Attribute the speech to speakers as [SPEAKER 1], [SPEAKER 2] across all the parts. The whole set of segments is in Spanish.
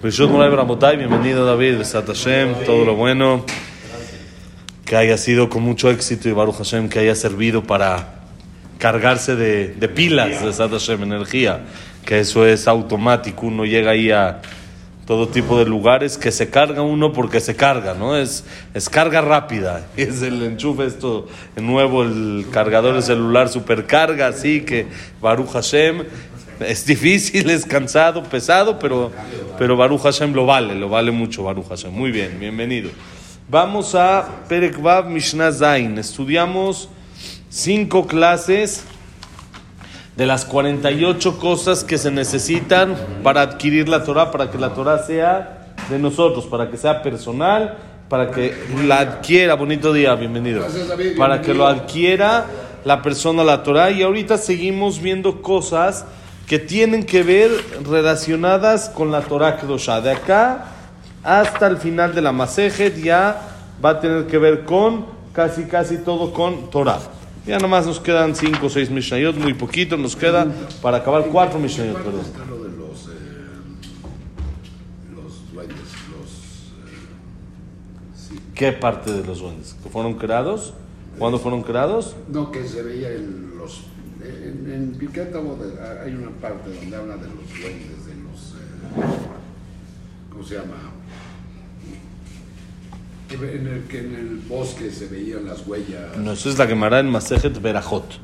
[SPEAKER 1] Bienvenido David, Besat Hashem, todo lo bueno. Que haya sido con mucho éxito y Baruch Hashem que haya servido para cargarse de, de pilas, Besat Hashem, energía. Que eso es automático, uno llega ahí a todo tipo de lugares que se carga uno porque se carga, ¿no? Es, es carga rápida, es el enchufe esto nuevo, el cargador de celular supercarga, así que Baruch Hashem es difícil, es cansado, pesado, pero, pero Baruch Hashem lo vale, lo vale mucho Baruch Hashem. Muy bien, bienvenido. Vamos a Perek Vav Mishnah Zain. Estudiamos cinco clases de las 48 cosas que se necesitan para adquirir la Torah, para que la Torah sea de nosotros, para que sea personal, para que la adquiera, bonito día, bienvenido, para que lo adquiera la persona la Torah. Y ahorita seguimos viendo cosas que tienen que ver relacionadas con la Torah Kedoshá. De acá hasta el final de la Masejet ya va a tener que ver con casi casi todo con Torah. Ya nomás nos quedan 5 o 6 Mishnayot, muy poquito nos queda para acabar 4 Mishnayot, perdón.
[SPEAKER 2] Está lo de los, eh, los duendes, los... eh, sí.
[SPEAKER 1] ¿Qué parte de los duendes? ¿Que fueron creados? ¿Cuándo fueron creados?
[SPEAKER 2] No, que se veía en los... En, en hay una parte donde habla de los duendes, de los... eh, ¿Cómo se llama? En el, que en el bosque se veían las huellas.
[SPEAKER 1] No, eso es la Gemara en Masejet Berajot.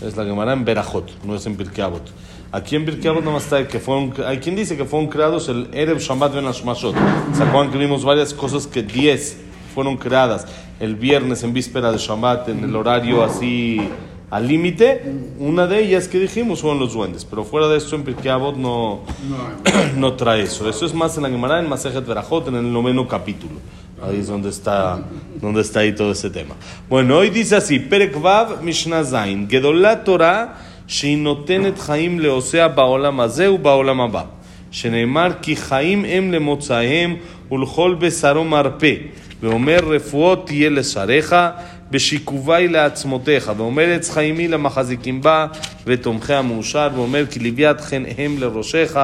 [SPEAKER 1] Es la Gemara en Berajot, no es en Pirkei Avot. Aquí en Pirkei Avot nomás está que fueron... Hay quien dice que fueron creados el Erev Shabbat Ben Hashmashot. ¿Se acuerdan que vimos varias cosas que 10 fueron creadas el viernes en víspera de Shabbat en el horario así al límite? Una de ellas que dijimos fueron los duendes. Pero fuera de eso en Pirkei Avot no...
[SPEAKER 2] No,
[SPEAKER 1] no trae eso. Eso es más en la Gemara, en Masejet Berajot, en el noveno capítulo. Ahí es donde está, donde está ahí todo ese tema. Bueno, hoy dice así, Perek Vav Mishnah Zain, Gedolah Torah, שהיא חיים לעושיה בעולם הזה ובעולם הבא. שנאמר כי חיים הם למוצאיהם ולכל בשרו מרפא. ואומר רפואות תהיה לשריך בשיקובי לעצמותיך. ואומר עץ חיימי למחזיקים בה ותומכי המאושר. ואומר כי לוויית חן הם לראשך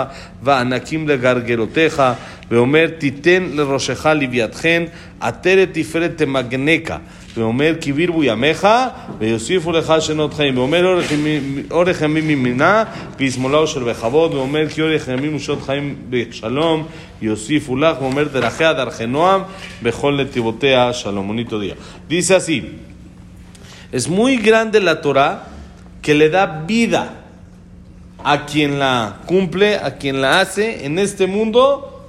[SPEAKER 1] וענקים לגרגלותיך. ואומר תיתן לראשך לוויית חן עטרת תפארת תמגנקה. ואומר כי בירבו ימיך ויוסיפו לך שנות חיים. ואומר אורך ימים- אורך ימים ימינה וישמאלה אשר בכבוד. ואומר כי אורך ימים ושנות חיים בשלום יוסיפו לך. ואומר דרכיה דרכי נועם בכל נתיבותיה שלום. bonito día. Dice así, es muy grande la Torah que le da vida a quien la cumple, a quien la hace en este mundo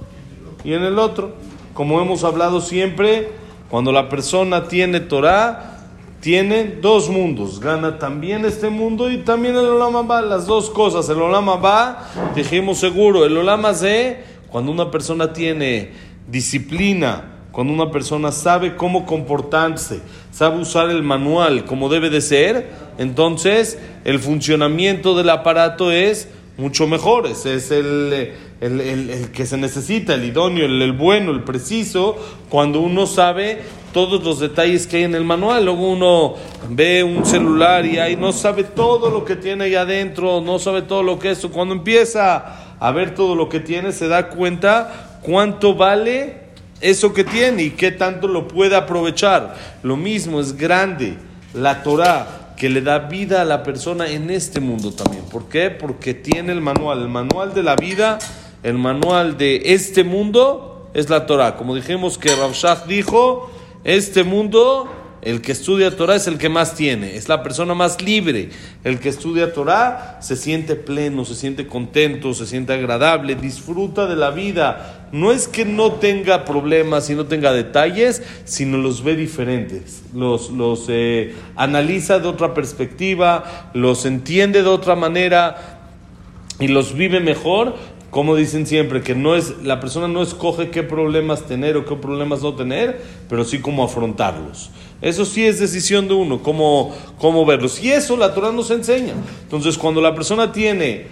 [SPEAKER 1] y en el otro. Como hemos hablado siempre, cuando la persona tiene Torah, tiene dos mundos. Gana también este mundo y también el Olama Ba, las dos cosas. El Olama Ba, dijimos seguro, el Olama Z, cuando una persona tiene disciplina, cuando una persona sabe cómo comportarse, sabe usar el manual como debe de ser, entonces el funcionamiento del aparato es mucho mejor. Ese es el, el- el- el que se necesita, el idóneo, el, el bueno, el preciso, cuando uno sabe todos los detalles que hay en el manual. Luego uno ve un celular y ahí no sabe todo lo que tiene ahí adentro, no sabe todo lo que es. Cuando empieza a ver todo lo que tiene, se da cuenta cuánto vale eso que tiene y qué tanto lo puede aprovechar. Lo mismo es grande la Torah que le da vida a la persona en este mundo también. ¿Por qué? Porque tiene el manual, el manual de la vida, el manual de este mundo es la Torah. Como dijimos que Rav Shach dijo, este mundo el que estudia Torah es el que más tiene, es la persona más libre. El que estudia Torah se siente pleno, se siente contento, se siente agradable, disfruta de la vida. No es que no tenga problemas y no tenga detalles, sino los ve diferentes. Los, los eh, analiza de otra perspectiva, los entiende de otra manera y los vive mejor, como dicen siempre, que no es, la persona no escoge qué problemas tener o qué problemas no tener, pero sí cómo afrontarlos. Eso sí es decisión de uno, cómo, cómo verlos. Y eso la Torah nos enseña. Entonces, cuando la persona tiene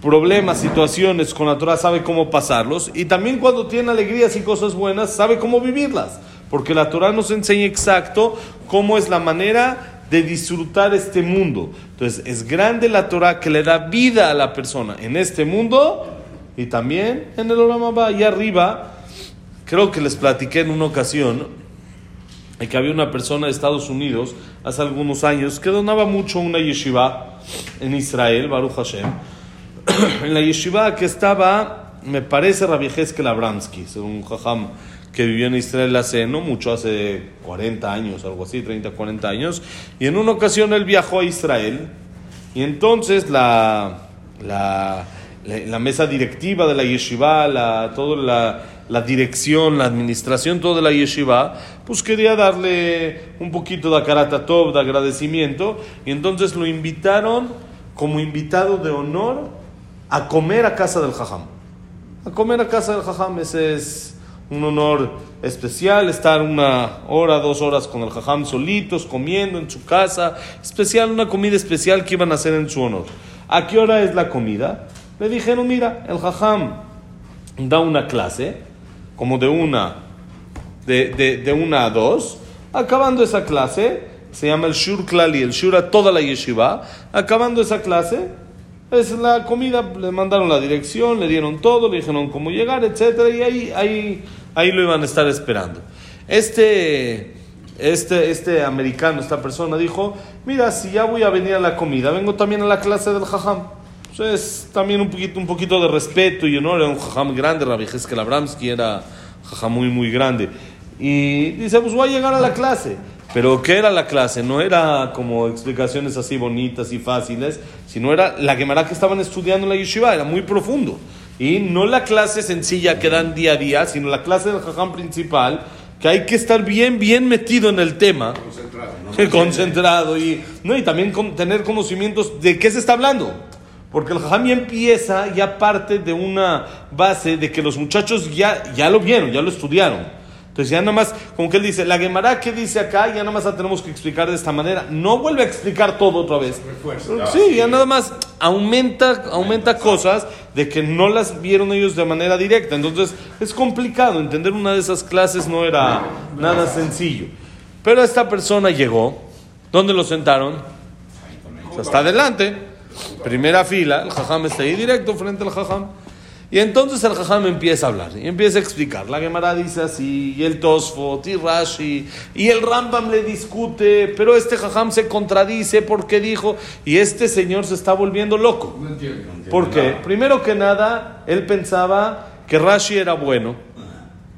[SPEAKER 1] problemas, situaciones con la Torah, sabe cómo pasarlos. Y también cuando tiene alegrías y cosas buenas, sabe cómo vivirlas. Porque la Torah nos enseña exacto cómo es la manera de disfrutar este mundo. Entonces, es grande la Torah que le da vida a la persona en este mundo y también en el Olam Abba. Y arriba, creo que les platiqué en una ocasión que había una persona de Estados Unidos hace algunos años que donaba mucho una yeshiva en Israel, Baruch Hashem. en la yeshiva que estaba, me parece, Rabbi Heskel Abramsky, un jajam que vivió en Israel hace no mucho, hace 40 años, algo así, 30, 40 años. Y en una ocasión él viajó a Israel y entonces la, la, la, mesa directiva de la yeshiva, la, toda la, la, dirección, la administración, toda la yeshiva, pues quería darle un poquito de akarata top, de agradecimiento, y entonces lo invitaron como invitado de honor a comer a casa del jajam. A comer a casa del jajam, ese es un honor especial, estar una hora, dos horas con el jajam solitos, comiendo en su casa, especial, una comida especial que iban a hacer en su honor. ¿A qué hora es la comida? Le dijeron, mira, el jajam da una clase, como de una, de, de, una a dos, acabando esa clase, se llama el Shur Klali, el Shur a toda la yeshiva, acabando esa clase, es la comida, le mandaron la dirección, le dieron todo, le dijeron cómo llegar, etcétera, y ahí, ahí Ahí lo iban a estar esperando. Este, este, este americano, esta persona dijo, mira, si ya voy a venir a la comida, vengo también a la clase del jajam. Entonces, también un poquito, un poquito de respeto y honor, era un jajam grande, Rabbi Heskel Abramsky era jajam muy, muy grande. Y dice, pues voy a llegar a la clase. Pero ¿qué era la clase? No era como explicaciones así bonitas y fáciles, sino era la Gemara que estaban estudiando en la yeshiva, era muy profundo. Y no la clase sencilla que dan día a día, sino la clase del jajam principal, que hay que estar bien, bien metido en el tema. Concentrado. ¿no? Concentrado y, no, y también tener conocimientos de qué se está hablando. Porque el jajam ya empieza, ya parte de una base de que los muchachos ya, ya lo vieron, ya lo estudiaron. Entonces ya nada más, como que él dice, la Gemara que dice acá, ya nada más la tenemos que explicar de esta manera. No vuelve a explicar todo otra vez. Sí, ya nada más aumenta, aumenta cosas de que no las vieron ellos de manera directa. Entonces es complicado, entender una de esas clases no era nada sencillo. Pero esta persona llegó, ¿dónde lo sentaron? hasta adelante, primera fila, el jajam está ahí directo frente al jajam. Y entonces el Jajam empieza a hablar y empieza a explicar. La Gemara dice así, y el Tosfot, y Rashi, y el Rambam le discute, pero este Jajam se contradice porque dijo, y este señor se está volviendo loco. No entiendo. ¿Por qué? Primero que nada, él pensaba que Rashi era bueno,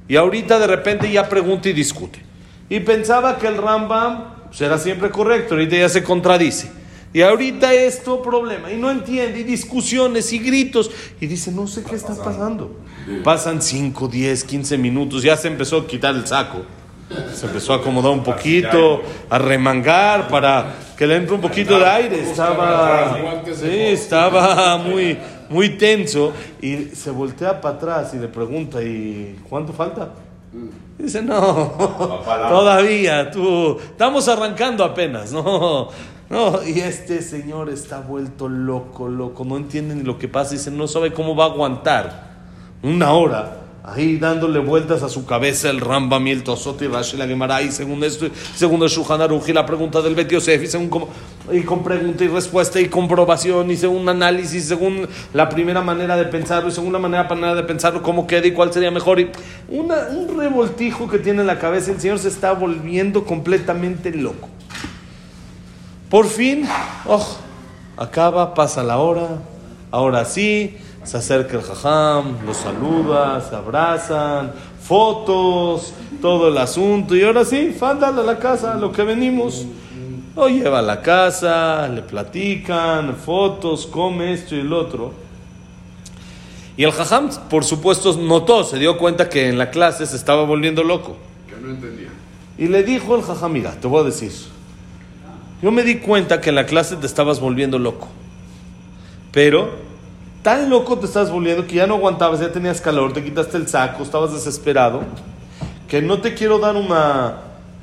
[SPEAKER 1] y ahorita de repente ya pregunta y discute. Y pensaba que el Rambam será siempre correcto, ahorita ya se contradice. Y ahorita esto problema. Y no entiende, y discusiones y gritos. Y dice, no sé qué está pasando. Pasan 5, 10, 15 minutos. Ya se empezó a quitar el saco. Se empezó a acomodar un poquito, a remangar para que le entre un poquito de aire. Estaba, sí, estaba muy, muy tenso. Y se voltea para atrás y le pregunta, ¿y cuánto falta? Dice, no, todavía, tú, estamos arrancando apenas, no, no, y este señor está vuelto loco, loco, no entiende ni lo que pasa, dice, no sabe cómo va a aguantar una hora ahí dándole vueltas a su cabeza el Rambam y el y Rashi la Gemara y según esto, según el Shulchan y la pregunta del Bet Yosef y según como, y con pregunta y respuesta y comprobación y según análisis, según la primera manera de pensarlo y según la manera, manera de pensarlo, cómo queda y cuál sería mejor y una, un revoltijo que tiene en la cabeza, el Señor se está volviendo completamente loco. Por fin, oh, acaba, pasa la hora, ahora sí, se acerca el jajam, los saluda, se abrazan, fotos, todo el asunto. Y ahora sí, fándale a la casa, lo que venimos. Lo lleva a la casa, le platican, fotos, come esto y el otro. Y el jajam, por supuesto, notó, se dio cuenta que en la clase se estaba volviendo loco.
[SPEAKER 2] Que no entendía.
[SPEAKER 1] Y le dijo el jajam, mira, te voy a decir, yo me di cuenta que en la clase te estabas volviendo loco. Pero tan loco te estás volviendo que ya no aguantabas, ya tenías calor, te quitaste el saco, estabas desesperado, que no te quiero dar una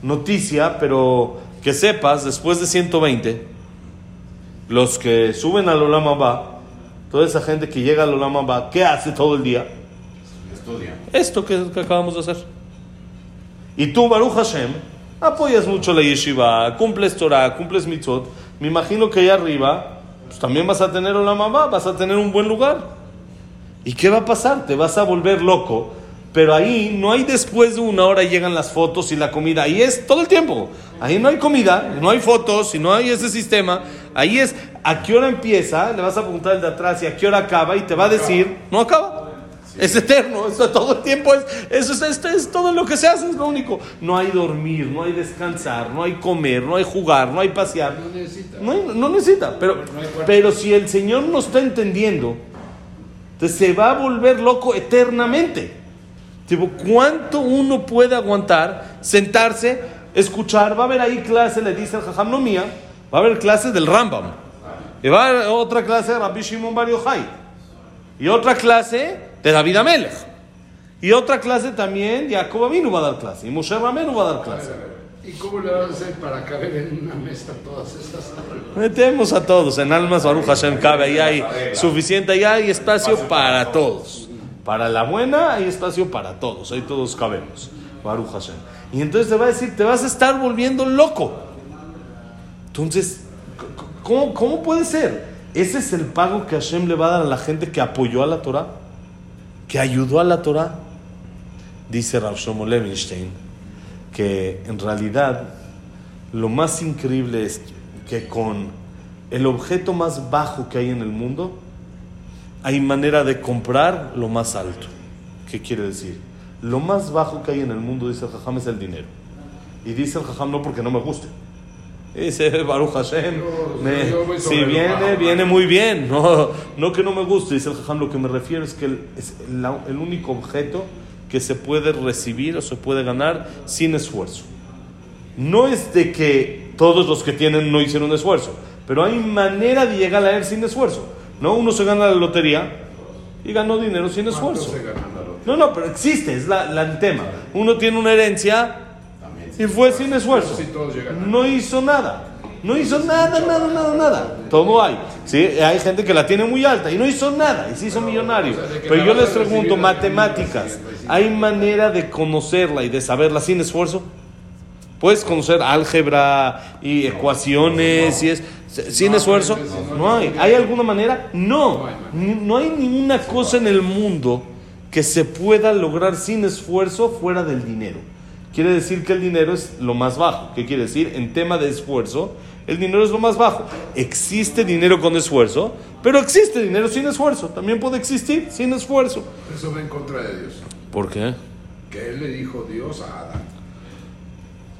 [SPEAKER 1] noticia, pero que sepas, después de 120, los que suben al Olama va, toda esa gente que llega al Olama va, ¿qué hace todo el día? Estudia. Esto que, acabamos de hacer. Y tú, Baruch Hashem, apoyas mucho la yeshiva, cumples Torah, cumples mitzvot, me imagino que allá arriba pues también vas a tener una mamá, vas a tener un buen lugar. ¿Y qué va a pasar? Te vas a volver loco. Pero ahí no hay después de una hora llegan las fotos y la comida. Ahí es todo el tiempo. Ahí no hay comida, no hay fotos y no hay ese sistema. Ahí es a qué hora empieza, le vas a preguntar el de atrás y a qué hora acaba y te va a decir, no acaba. Es eterno, eso todo el tiempo es, eso es, esto es todo lo que se hace, es lo único. No hay dormir, no hay descansar, no hay comer, no hay jugar, no hay pasear.
[SPEAKER 2] No necesita.
[SPEAKER 1] No, hay- no necesita, pero, pero si el Señor no está entendiendo, entonces se va a volver loco eternamente. Tipo, ¿cuánto uno puede aguantar sentarse, escuchar? Va a haber ahí clase, le dice el Jajam, no mía, va a haber clase del Rambam. Y va a haber otra clase de Rabbi Shimon Bar. Y otra clase de David Amelech. Y otra clase también, Jacob Avinu va a dar clase. Y Moshe Ramenu va a dar clase.
[SPEAKER 2] ¿Y cómo le vas a hacer para caber en una mesa todas estas
[SPEAKER 1] Metemos a todos en almas, Baruch Hashem cabe, ahí hay suficiente, ahí hay espacio para todos. Para la buena hay espacio para todos, ahí todos cabemos, Baruch Hashem. Y entonces te va a decir, te vas a estar volviendo loco. Entonces, ¿cómo, cómo puede ser? Ese es el pago que Hashem le va a dar a la gente que apoyó a la Torah, que ayudó a la Torah. Dice Rav Levinstein que en realidad lo más increíble es que con el objeto más bajo que hay en el mundo, hay manera de comprar lo más alto. ¿Qué quiere decir? Lo más bajo que hay en el mundo, dice el Jajam, es el dinero. Y dice el Jajam no porque no me guste. Dice Baruch Hashem, me- si viene, viene muy bien. No, no que no me guste, dice el Jajam, lo que me refiero es que el- es la- el único objeto que se puede recibir o se puede ganar sin esfuerzo. No es de que todos los que tienen no hicieron esfuerzo, pero hay manera de llegar a él sin esfuerzo. No, uno se gana la lotería y ganó dinero sin
[SPEAKER 2] ¿Cuánto
[SPEAKER 1] esfuerzo.
[SPEAKER 2] se la?
[SPEAKER 1] No, no, pero existe, es la, la- el tema. Uno tiene una herencia y fue sin esfuerzo. No hizo nada. No hizo nada, nada, nada, nada. Todo hay. ¿sí? Hay gente que la tiene muy alta y no hizo nada y se hizo millonario. Pero yo les pregunto, matemáticas,
[SPEAKER 2] 1975.
[SPEAKER 1] ¿hay manera de conocerla y de saberla sin esfuerzo? Puedes conocer álgebra y ecuaciones y es sin esfuerzo. No hay. ¿Hay alguna manera? No. No hay ninguna cosa en el mundo que se pueda lograr sin esfuerzo fuera del dinero. Quiere decir que el dinero es lo más bajo. ¿Qué quiere decir? En tema de esfuerzo, el dinero es lo más bajo. Existe dinero con esfuerzo, pero existe dinero sin esfuerzo. También puede existir sin esfuerzo.
[SPEAKER 2] Eso va en contra de Dios.
[SPEAKER 1] ¿Por qué?
[SPEAKER 2] Que él le dijo Dios a Adán.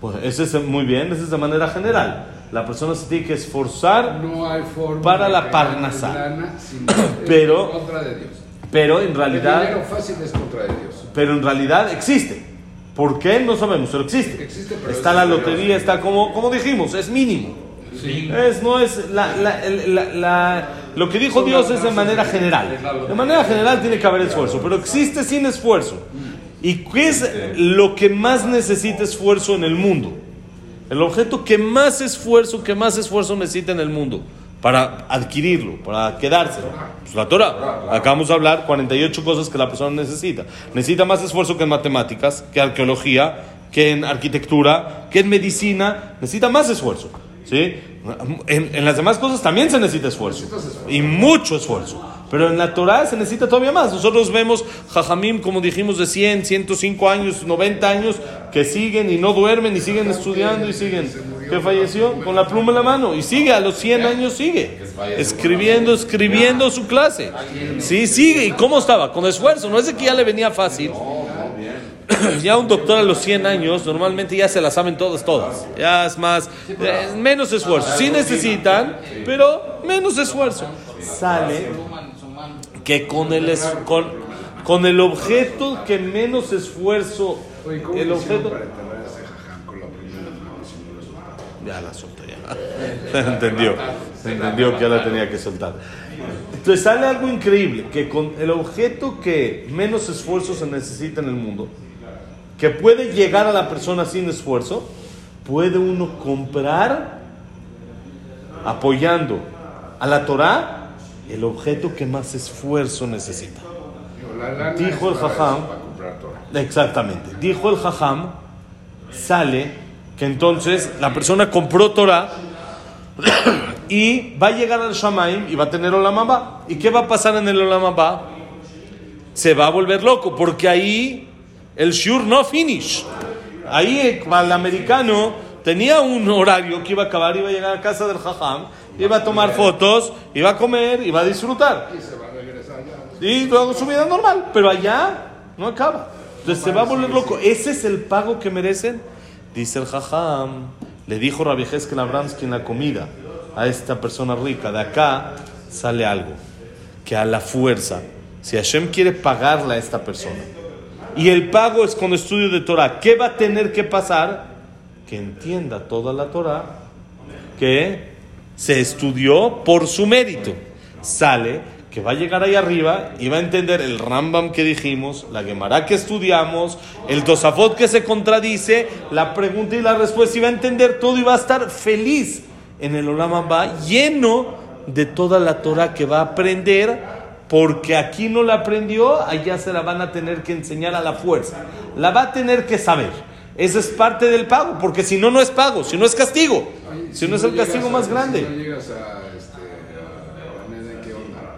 [SPEAKER 1] Pues ese es muy bien, ese es de manera general. La persona se tiene que esforzar,
[SPEAKER 2] No hay forma
[SPEAKER 1] Para la parnasá. Pero-
[SPEAKER 2] es contra de Dios.
[SPEAKER 1] pero en
[SPEAKER 2] El
[SPEAKER 1] realidad,
[SPEAKER 2] dinero fácil es contra de Dios.
[SPEAKER 1] pero en realidad existe. ¿Por qué? No sabemos, pero existe.
[SPEAKER 2] Existe, pero
[SPEAKER 1] Está
[SPEAKER 2] es
[SPEAKER 1] la lotería, está como, como dijimos, es mínimo.
[SPEAKER 2] Sí.
[SPEAKER 1] Es, no es la, lo que dijo Dios es de manera general.
[SPEAKER 2] de
[SPEAKER 1] manera general tiene que haber esfuerzo, pero existe sin esfuerzo. ¿Y qué es lo que más necesita esfuerzo en el mundo? El objeto que más esfuerzo, que más esfuerzo necesita en el mundo para adquirirlo, para quedárselo. Pues la Torah. Acabamos de hablar 48 cosas que la persona necesita. Necesita más esfuerzo que en matemáticas, que arqueología, que en arquitectura, que en medicina. Necesita más esfuerzo. ¿sí? En, en las demás cosas también se necesita esfuerzo. Y mucho esfuerzo. Pero en la Torah se necesita todavía más. Nosotros vemos Jajamim, como dijimos, de 100, 105 años, 90 años, que siguen y no duermen y siguen estudiando y siguen. Que falleció con la pluma en la mano y sigue, a los 100 años sigue. Escribiendo, escribiendo su clase. Sí, sigue. ¿Y cómo estaba? Con esfuerzo. No es de que ya le venía fácil. Ya un doctor a los 100 años normalmente ya se las saben todas, todas. Ya es más, eh, menos esfuerzo. Sí necesitan, pero menos esfuerzo. Sale que con el, con, con el objeto que menos esfuerzo,
[SPEAKER 2] Oye, ¿cómo
[SPEAKER 1] el objeto...
[SPEAKER 2] para enterrar a ese jajam con la primera mano si no lo soltaba?
[SPEAKER 1] Ya la solté, ya. entendió. Entendió que ya la tenía que soltar. Entonces sale algo increíble, que con el objeto que menos esfuerzo se necesita en el mundo, que puede llegar a la persona sin esfuerzo, puede uno comprar, apoyando a la Torah, el objeto que más esfuerzo necesita. Dijo el jajam. Exactamente. Dijo el Jajam, sale que entonces la persona compró Torah y va a llegar al Shamaim y va a tener Olam Abba. ¿Y qué va a pasar en el Olam Abba? se va a volver loco, porque ahí el shur no finish. Ahí el americano tenía un horario que iba a acabar, iba a llegar a casa del jajam, iba a tomar fotos, iba a comer, iba a disfrutar.
[SPEAKER 2] Y se va a regresar.
[SPEAKER 1] Y luego su vida normal, pero allá no acaba. Entonces se va a volver loco. ¿Ese es el pago que merecen? Dice el jajam, le dijo Rabbi Heskel Abramsky en la comida a esta persona rica, de acá sale algo, que a la fuerza, si Hashem quiere pagarle a esta persona, y el pago es con estudio de Torah, ¿qué va a tener que pasar? Que entienda toda la Torah, que se estudió por su mérito. Sale que va a llegar ahí arriba y va a entender el Rambam que dijimos, la Gemara que estudiamos, el Tosafot que se contradice, la pregunta y la respuesta, y va a entender todo y va a estar feliz en el Olam va lleno de toda la Torah que va a aprender, porque aquí no la aprendió, allá se la van a tener que enseñar a la fuerza. La va a tener que saber. Esa es parte del pago, porque si no, no es pago, si no es castigo, si no es el castigo más grande.
[SPEAKER 2] Si no llegas a, este.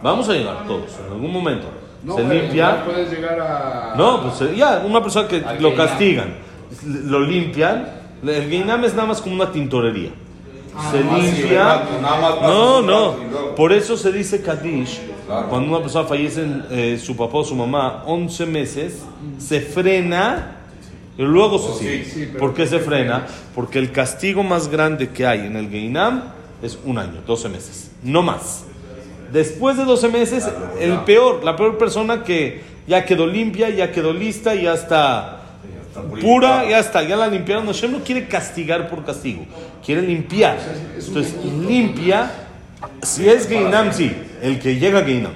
[SPEAKER 1] Vamos a llegar todos, en algún momento.
[SPEAKER 2] No,
[SPEAKER 1] se limpia.
[SPEAKER 2] no puedes llegar a...
[SPEAKER 1] No, pues eh, ya, una persona que
[SPEAKER 3] Al
[SPEAKER 1] lo castigan, lo limpian. El Geinam es nada más como una tintorería. se
[SPEAKER 3] Ah,
[SPEAKER 1] limpia.
[SPEAKER 3] pasa
[SPEAKER 1] No,
[SPEAKER 3] un
[SPEAKER 1] no.
[SPEAKER 3] luego.
[SPEAKER 1] Por eso se dice Kadish.
[SPEAKER 3] Claro.
[SPEAKER 1] Cuando una persona fallece, eh, su papá o su mamá, 11 meses, se frena y luego se
[SPEAKER 3] Oh,
[SPEAKER 1] sigue.
[SPEAKER 3] sí,
[SPEAKER 2] sí,
[SPEAKER 1] ¿Por qué se frena? Porque el castigo más grande que hay en el Geinam es un año, 12 meses. No más. Después de 12 meses, el peor, la peor persona que ya quedó limpia, ya quedó lista, ya está pura, ya está, ya la limpiaron. Hashem no quiere castigar por castigo, quiere limpiar. Entonces, limpia, si es Geinam, sí, el que llega a Geinam.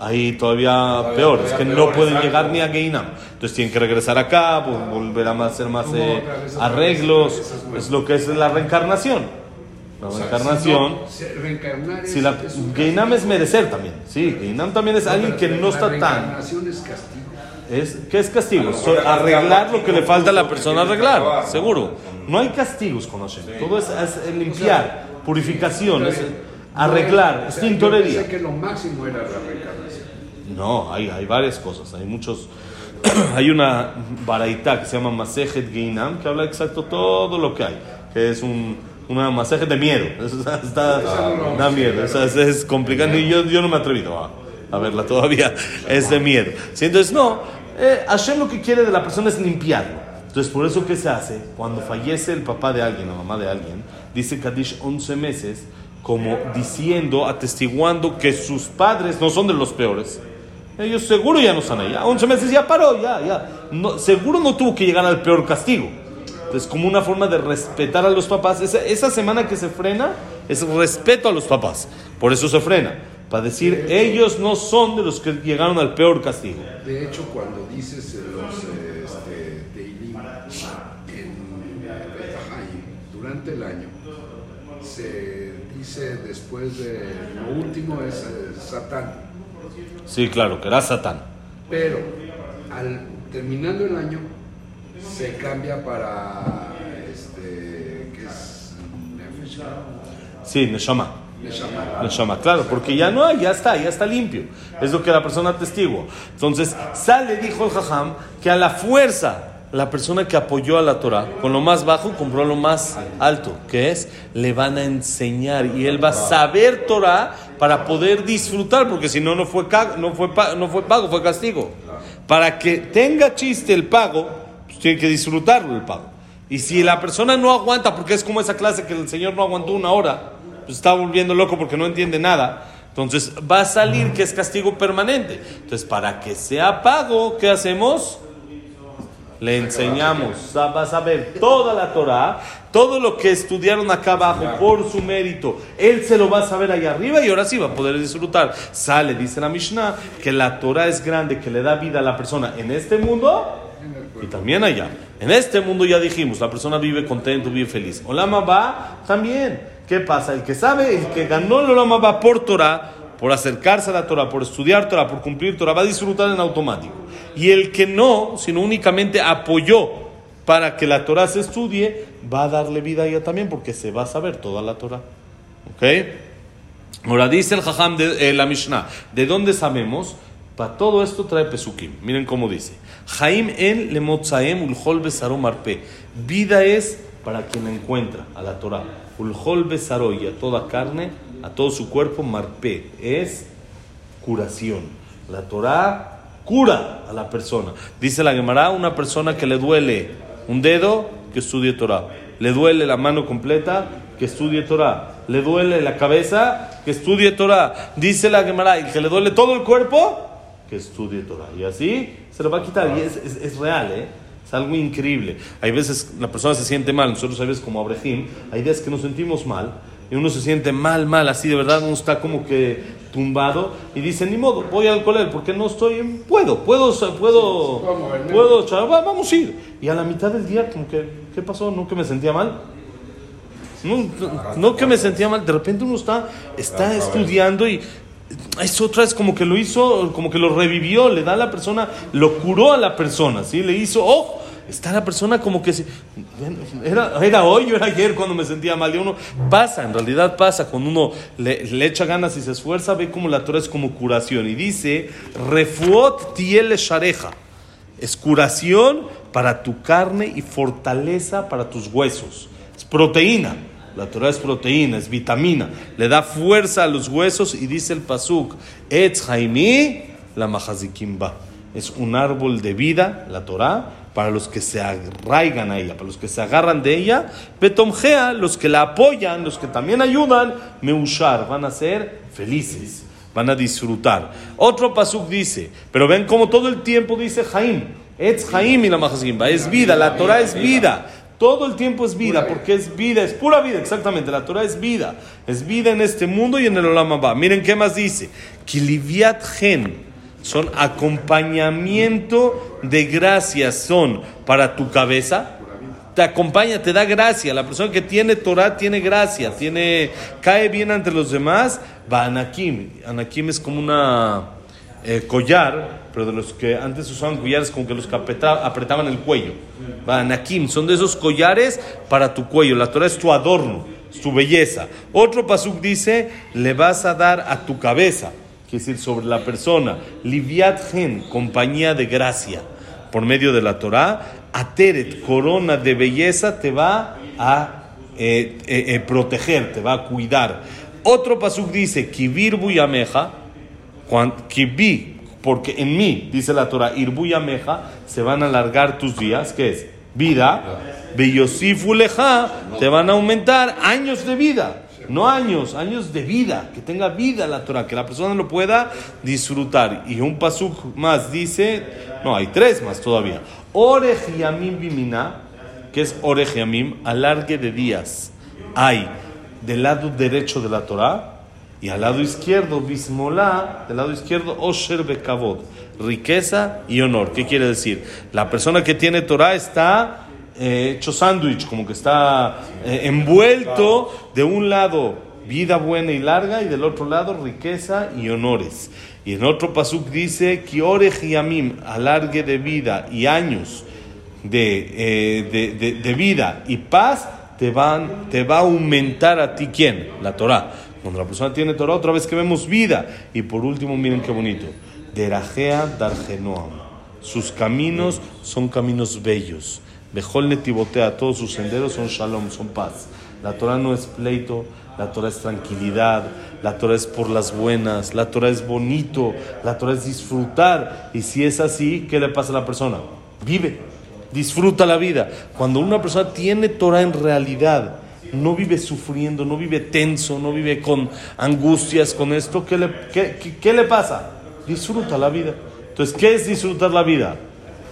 [SPEAKER 1] Ahí todavía peor, es que no pueden llegar ni a Geinam. Entonces tienen que regresar acá, vol- volver a hacer más
[SPEAKER 2] ¿Cómo
[SPEAKER 1] eh, arreglos.
[SPEAKER 2] Es
[SPEAKER 1] lo que es la reencarnación. La
[SPEAKER 2] O sea,
[SPEAKER 1] reencarnación.
[SPEAKER 2] si no, reencarnar
[SPEAKER 1] Si
[SPEAKER 2] es-
[SPEAKER 1] la,
[SPEAKER 2] es
[SPEAKER 1] Geinam
[SPEAKER 2] castigo.
[SPEAKER 1] es merecer también. Sí, Geinam también es alguien que no
[SPEAKER 2] La
[SPEAKER 1] está tan.
[SPEAKER 2] reencarnación es castigo.
[SPEAKER 1] Es, ¿Qué es castigo? So- arreglar lo que le falta a la persona arreglar, seguro. No hay castigos con Hashem. Todo es, es limpiar, purificación, es arreglar, es
[SPEAKER 2] O sea, yo
[SPEAKER 1] tintorería.
[SPEAKER 2] pensé que lo máximo era la reencarnación.
[SPEAKER 1] No, hay, hay varias cosas, hay muchos. hay una baraita que se llama Masejet Geinam que habla exacto todo lo que hay, que es un, una masaje de miedo. Eso está, está-
[SPEAKER 2] no,
[SPEAKER 1] da miedo, o sea, es, complicado. y Yo, yo no me he atrevido a, a verla todavía, es de miedo. Sí, entonces, no, eh, Hashem lo que quiere de la persona es limpiarlo. Entonces, por eso, ¿qué se hace? Cuando fallece el papá de alguien, la mamá de alguien, dice Kadish 11 meses, como diciendo, atestiguando que sus padres no son de los peores. Ellos seguro ya no están ahí. Ya 11 meses ya paró, ya, ya. No, seguro no tuvo que llegar al peor castigo. Entonces, como una forma de respetar a los papás, esa, esa semana que se frena es respeto a los papás. Por eso se frena. Para decir, ellos no son de los que llegaron al peor castigo.
[SPEAKER 2] De hecho, cuando dices eh, los eh, este, Teilim en Bet Haim, durante el año, se dice después de lo último es eh, Satán.
[SPEAKER 1] Sí, claro, que era Satán.
[SPEAKER 2] Pero al terminando el año se cambia para este que es
[SPEAKER 1] Sí, Neshama.
[SPEAKER 2] Neshama.
[SPEAKER 1] Claro, porque ya no hay, ya está, ya está limpio. Es lo que la persona atestigua. Entonces, sale, dijo el Jajam, que a la fuerza, la persona que apoyó a la Torah, con lo más bajo, compró lo más alto, que es, le van a enseñar y él va a saber Torah para poder disfrutar, porque si no, no fue, no fue, no fue pago, fue castigo. Para que tenga chiste el pago, tiene que disfrutarlo el pago. Y si la persona no aguanta, porque es como esa clase que el señor no aguantó una hora, pues está volviendo loco porque no entiende nada. Entonces va a salir que es castigo permanente. Entonces, para que sea pago, ¿qué hacemos? Le enseñamos, sa- va a saber toda la Torah, todo lo que estudiaron acá abajo por su mérito. Él se lo va a saber allá arriba y ahora sí va a poder disfrutar. Sale, dice la Mishnah, que la Torah es grande, que le da vida a la persona en este mundo y también allá. En este mundo ya dijimos, la persona vive contento, vive feliz. Olama va también. ¿Qué pasa? El que sabe, el que ganó el Olama va por Torah, por acercarse a la Torah, por estudiar Torah, por cumplir Torah, va a disfrutar en automático. Y el que no, sino únicamente apoyó para que la Torah se estudie, va a darle vida a ella también porque se va a saber toda la Torah. ¿Ok? Ahora dice el Jajam de eh, la Mishnah, ¿de dónde sabemos? Para todo esto trae Pesukim. Miren cómo dice. Jaim en lemotzaem ulhol besaro marpe. Vida es para quien encuentra a la Torah. Ulhol besaro y a toda carne, a todo su cuerpo, marpe. Es curación. La Torah cura a la persona. Dice la Gemara, una persona que le duele un dedo, que estudie Torah. Le duele la mano completa, que estudie Torah. Le duele la cabeza, que estudie Torah. Dice la Gemara, y que le duele todo el cuerpo, que estudie Torah. Y así se lo va a quitar. Y es, es, es real, ¿eh? Es algo increíble. Hay veces la persona se siente mal. Nosotros a veces como Abraham, hay días que nos sentimos mal. Y uno se siente mal, mal, así de verdad, uno está como que tumbado y dice, ni modo, voy al colegio porque no estoy, en... puedo, puedo, puedo, puedo, puedo vamos a ir. Y a la mitad del día, como que, ¿qué pasó? ¿No que me sentía mal? No, no que me sentía mal, de repente uno está, está estudiando y es otra vez como que lo hizo, como que lo revivió, le da a la persona, lo curó a la persona, ¿sí? Le hizo, oh, está la persona como que era, era hoy o era ayer cuando me sentía mal. Y uno pasa, en realidad pasa, cuando uno le, le, echa ganas y se esfuerza, ve como la Torah es como curación. Y dice, refuot tiele shareja, es curación para tu carne y fortaleza para tus huesos. Es proteína. La Torah es proteína, es vitamina, le da fuerza a los huesos y dice el pasuk, Etz Haimi la Mahazikimba. Es un árbol de vida, la Torah, para los que se arraigan a ella, para los que se agarran de ella. Betomgea, los que la apoyan, los que también ayudan, Meushar, van a ser felices, van a disfrutar. Otro pasuk dice, pero ven como todo el tiempo dice Jaim, Etz Haim y la Mahazikimba, es vida, la Torah es vida. Todo el tiempo es vida, porque es vida, es pura vida, exactamente. La Torah es vida. Es vida en este mundo y en el Olam Abba. Miren qué más dice. Kiliviat gen son acompañamiento de gracias, son para tu cabeza. Te acompaña, te da gracia. La persona que tiene Torah tiene gracia, tiene, cae bien ante los demás. Va Anakim. Anakim es como una eh, collar, pero de los que antes usaban collares como que los que apretaban, el cuello. Anakim, son de esos collares para tu cuello. La Torah es tu adorno, es tu belleza. Otro pasuk dice, le vas a dar a tu cabeza, quiere decir sobre la persona, liviat gen, compañía de gracia. Por medio de la Torah, ateret, corona de belleza, te va a eh, eh, proteger, te va a cuidar. Otro pasuk dice, kibir buyameja, kibi, porque en mí, dice la Torah, irbuyameja, se van a alargar tus días, ¿qué es? Vida, beyosifuleja, te van a aumentar años de vida. No años, años de vida, que tenga vida la Torah, que la persona lo pueda disfrutar. Y un pasuk más dice, no, hay tres más todavía. Orejiamim bimina, que es orejiamim, alargue de días. Hay del lado derecho de la Torah y al lado izquierdo, bismolá, del lado izquierdo, osher bekavod, riqueza y honor. ¿Qué quiere decir? La persona que tiene Torah está eh, hecho sándwich, como que está eh, envuelto de un lado vida buena y larga y del otro lado riqueza y honores. Y en otro pasuk dice, Kiore Yamim, alargue de vida y años de, eh, de, de, de, vida y paz, te, van, te va a aumentar a ti quién? La Torah. Cuando la persona tiene Torah, otra vez que vemos vida. Y por último, miren qué bonito. Derajea Dargenoam. Sus caminos son caminos bellos. Bejol Netibotea, todos sus senderos son shalom, son paz. La Torah no es pleito, la Torah es tranquilidad, la Torah es por las buenas, la Torah es bonito, la Torah es disfrutar. Y si es así, ¿qué le pasa a la persona? Vive, disfruta la vida. Cuando una persona tiene Torah en realidad, no vive sufriendo, no vive tenso, no vive con angustias, con esto, ¿qué le, qué, qué, le pasa? Disfruta la vida. Entonces, ¿qué es disfrutar la vida?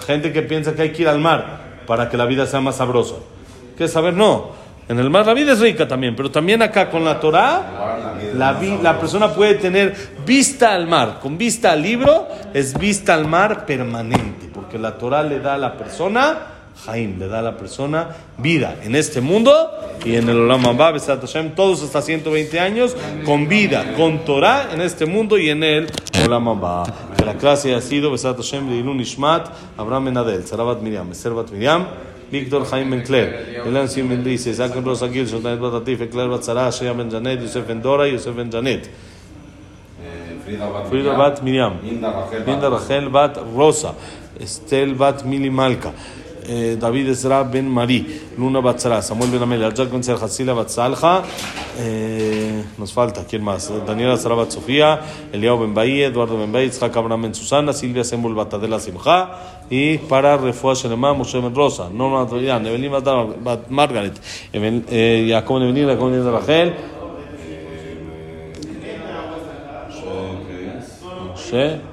[SPEAKER 1] Gente que piensa que hay que ir al mar para que la vida sea más sabrosa. ¿Qué saber? No. En el mar la vida es rica también, pero también acá con la Torah, la, la persona puede tener vista al mar. Con vista al libro es vista al mar permanente, porque la Torah le da a la persona Jaim, le da a la persona vida en este mundo y en el Olam Abba, Besat Hashem, todos hasta 120 años, con vida, con Torah en este mundo y en el Olam Abba. Que la clase ha sido Besat Hashem de Ilun Ishmat, Abraham Menadel, Sarabat Miriam, Servat Miriam, Víctor Jaime Bencler, Elan Sim Dice, Isaac Rosa Gil, Shotanet Batatif, Ecler Batzara, Shea Ben Janet, Yosef Ben Dora, Yosef Ben Janet. Frida Bat Miriam, Linda Rachel Bat Rosa, Estel Bat Mili Malka, eh, David Ezra Ben Mari, Luna Batzara, Samuel Ben Jack Ben Ser Hasila Bat Salja, eh, nos falta, ¿quién más? Daniela Sara Bat Sofía, Eliao Ben Bahí, Eduardo Ben Bahí, Itzhak Abraham Ben Susana, Silvia Sembul Batadela Simja, y para Refuah Shelema, Moshe Ben Rosa, Norma Torian, Evelyn Bat Margaret, eh, Jacob Ben Evelyn, Jacob Ben Rachel, Moshe,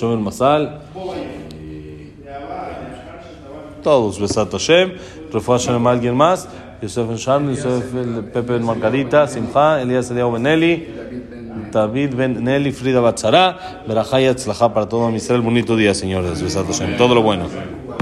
[SPEAKER 1] Ben Masal, todos, Besat Hashem, Refuah Shelema, alguien más, Yosef Ben Sharm, Yosef el Pepe Ben Margarita, Simcha, Elías Eliao Ben Eli, David Ben Nelly, Frida Batzara, Berajá y Atzlajá para todo Israel. Bonito día, señores. Besat Hashem. Todo lo bueno.